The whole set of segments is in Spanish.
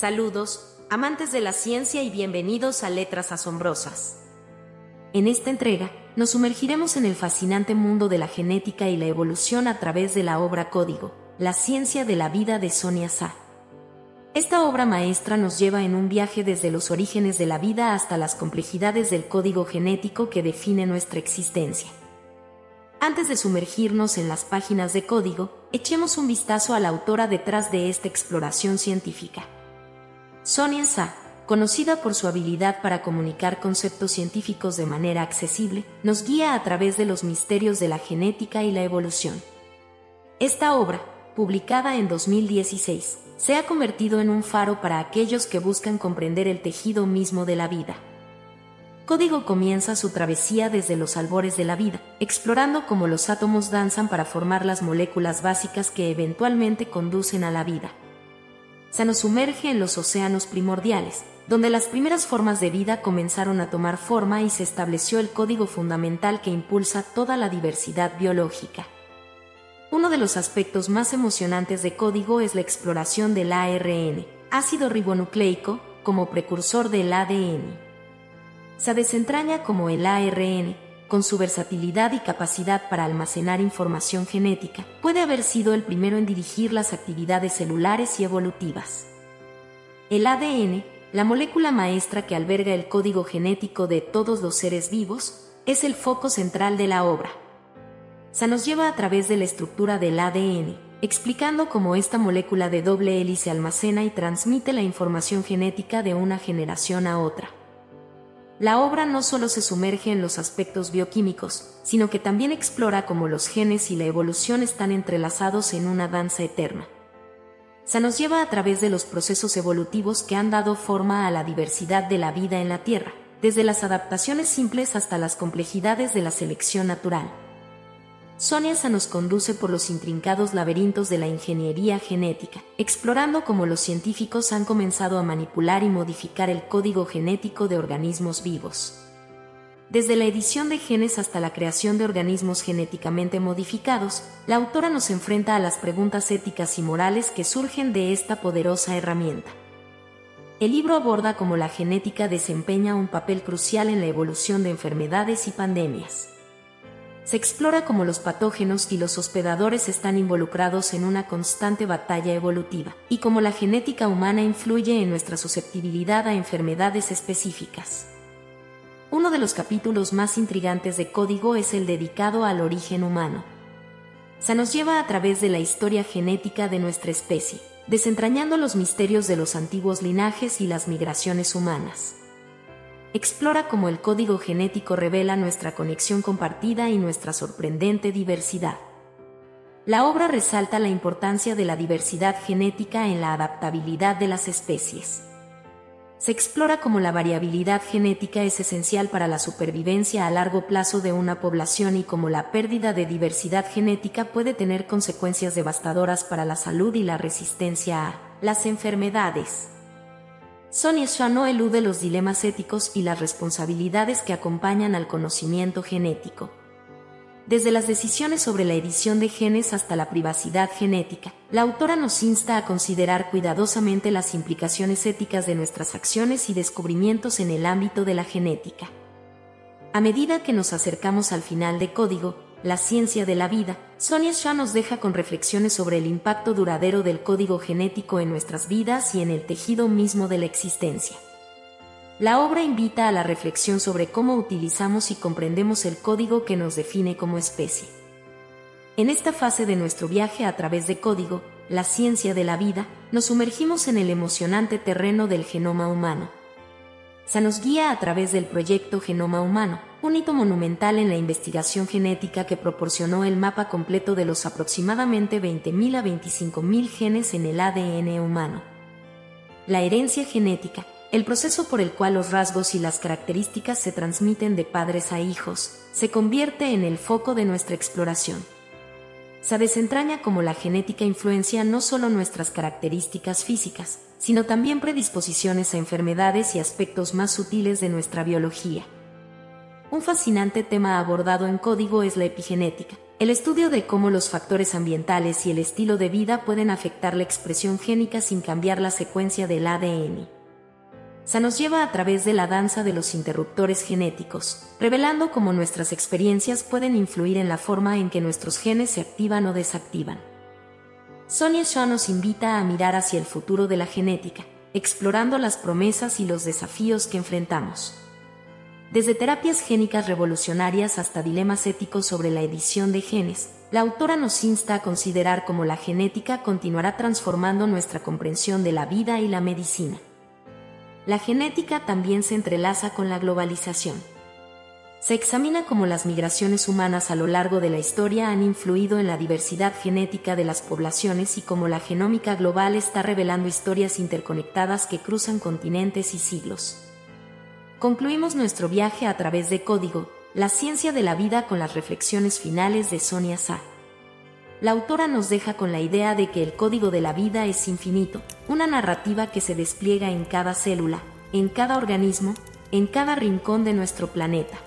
Saludos, amantes de la ciencia y bienvenidos a Letras Asombrosas. En esta entrega, nos sumergiremos en el fascinante mundo de la genética y la evolución a través de la obra Código, la ciencia de la vida de Sonia Sa. Esta obra maestra nos lleva en un viaje desde los orígenes de la vida hasta las complejidades del código genético que define nuestra existencia. Antes de sumergirnos en las páginas de código, echemos un vistazo a la autora detrás de esta exploración científica. Sonia Sa, conocida por su habilidad para comunicar conceptos científicos de manera accesible, nos guía a través de los misterios de la genética y la evolución. Esta obra, publicada en 2016, se ha convertido en un faro para aquellos que buscan comprender el tejido mismo de la vida. Código comienza su travesía desde los albores de la vida, explorando cómo los átomos danzan para formar las moléculas básicas que eventualmente conducen a la vida. Se nos sumerge en los océanos primordiales, donde las primeras formas de vida comenzaron a tomar forma y se estableció el código fundamental que impulsa toda la diversidad biológica. Uno de los aspectos más emocionantes de código es la exploración del ARN, ácido ribonucleico, como precursor del ADN. Se desentraña como el ARN, con su versatilidad y capacidad para almacenar información genética, puede haber sido el primero en dirigir las actividades celulares y evolutivas. El ADN, la molécula maestra que alberga el código genético de todos los seres vivos, es el foco central de la obra se nos lleva a través de la estructura del ADN, explicando cómo esta molécula de doble hélice almacena y transmite la información genética de una generación a otra. La obra no solo se sumerge en los aspectos bioquímicos, sino que también explora cómo los genes y la evolución están entrelazados en una danza eterna. Se nos lleva a través de los procesos evolutivos que han dado forma a la diversidad de la vida en la Tierra, desde las adaptaciones simples hasta las complejidades de la selección natural. Sonia se nos conduce por los intrincados laberintos de la ingeniería genética, explorando cómo los científicos han comenzado a manipular y modificar el código genético de organismos vivos. Desde la edición de genes hasta la creación de organismos genéticamente modificados, la autora nos enfrenta a las preguntas éticas y morales que surgen de esta poderosa herramienta. El libro aborda cómo la genética desempeña un papel crucial en la evolución de enfermedades y pandemias se explora cómo los patógenos y los hospedadores están involucrados en una constante batalla evolutiva, y cómo la genética humana influye en nuestra susceptibilidad a enfermedades específicas. Uno de los capítulos más intrigantes de Código es el dedicado al origen humano. Se nos lleva a través de la historia genética de nuestra especie, desentrañando los misterios de los antiguos linajes y las migraciones humanas explora cómo el código genético revela nuestra conexión compartida y nuestra sorprendente diversidad. La obra resalta la importancia de la diversidad genética en la adaptabilidad de las especies. Se explora cómo la variabilidad genética es esencial para la supervivencia a largo plazo de una población y cómo la pérdida de diversidad genética puede tener consecuencias devastadoras para la salud y la resistencia a las enfermedades. Sonia Shah elude los dilemas éticos y las responsabilidades que acompañan al conocimiento genético. Desde las decisiones sobre la edición de genes hasta la privacidad genética, la autora nos insta a considerar cuidadosamente las implicaciones éticas de nuestras acciones y descubrimientos en el ámbito de la genética. A medida que nos acercamos al final de código, la ciencia de la vida, Sonia Shah nos deja con reflexiones sobre el impacto duradero del código genético en nuestras vidas y en el tejido mismo de la existencia. La obra invita a la reflexión sobre cómo utilizamos y comprendemos el código que nos define como especie. En esta fase de nuestro viaje a través de código, la ciencia de la vida, nos sumergimos en el emocionante terreno del genoma humano. Se nos guía a través del proyecto Genoma Humano, un hito monumental en la investigación genética que proporcionó el mapa completo de los aproximadamente 20.000 a 25.000 genes en el ADN humano. La herencia genética, el proceso por el cual los rasgos y las características se transmiten de padres a hijos, se convierte en el foco de nuestra exploración. Se desentraña como la genética influencia no solo nuestras características físicas, sino también predisposiciones a enfermedades y aspectos más sutiles de nuestra biología. Un fascinante tema abordado en código es la epigenética, el estudio de cómo los factores ambientales y el estilo de vida pueden afectar la expresión génica sin cambiar la secuencia del ADN. Se nos lleva a través de la danza de los interruptores genéticos, revelando cómo nuestras experiencias pueden influir en la forma en que nuestros genes se activan o desactivan. Sonia Shaw nos invita a mirar hacia el futuro de la genética, explorando las promesas y los desafíos que enfrentamos. Desde terapias génicas revolucionarias hasta dilemas éticos sobre la edición de genes, la autora nos insta a considerar cómo la genética continuará transformando nuestra comprensión de la vida y la medicina. La genética también se entrelaza con la globalización. Se examina cómo las migraciones humanas a lo largo de la historia han influido en la diversidad genética de las poblaciones y cómo la genómica global está revelando historias interconectadas que cruzan continentes y siglos. Concluimos nuestro viaje a través de Código, la ciencia de la vida con las reflexiones finales de Sonia Sa. La autora nos deja con la idea de que el código de la vida es infinito, una narrativa que se despliega en cada célula, en cada organismo, en cada rincón de nuestro planeta.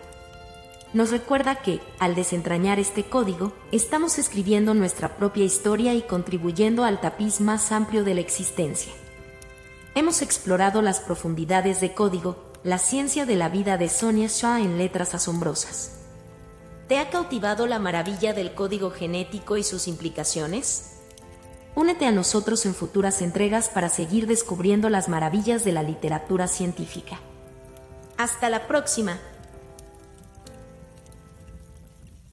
Nos recuerda que, al desentrañar este código, estamos escribiendo nuestra propia historia y contribuyendo al tapiz más amplio de la existencia. Hemos explorado las profundidades de código, la ciencia de la vida de Sonia Shaw en letras asombrosas. ¿Te ha cautivado la maravilla del código genético y sus implicaciones? Únete a nosotros en futuras entregas para seguir descubriendo las maravillas de la literatura científica. Hasta la próxima.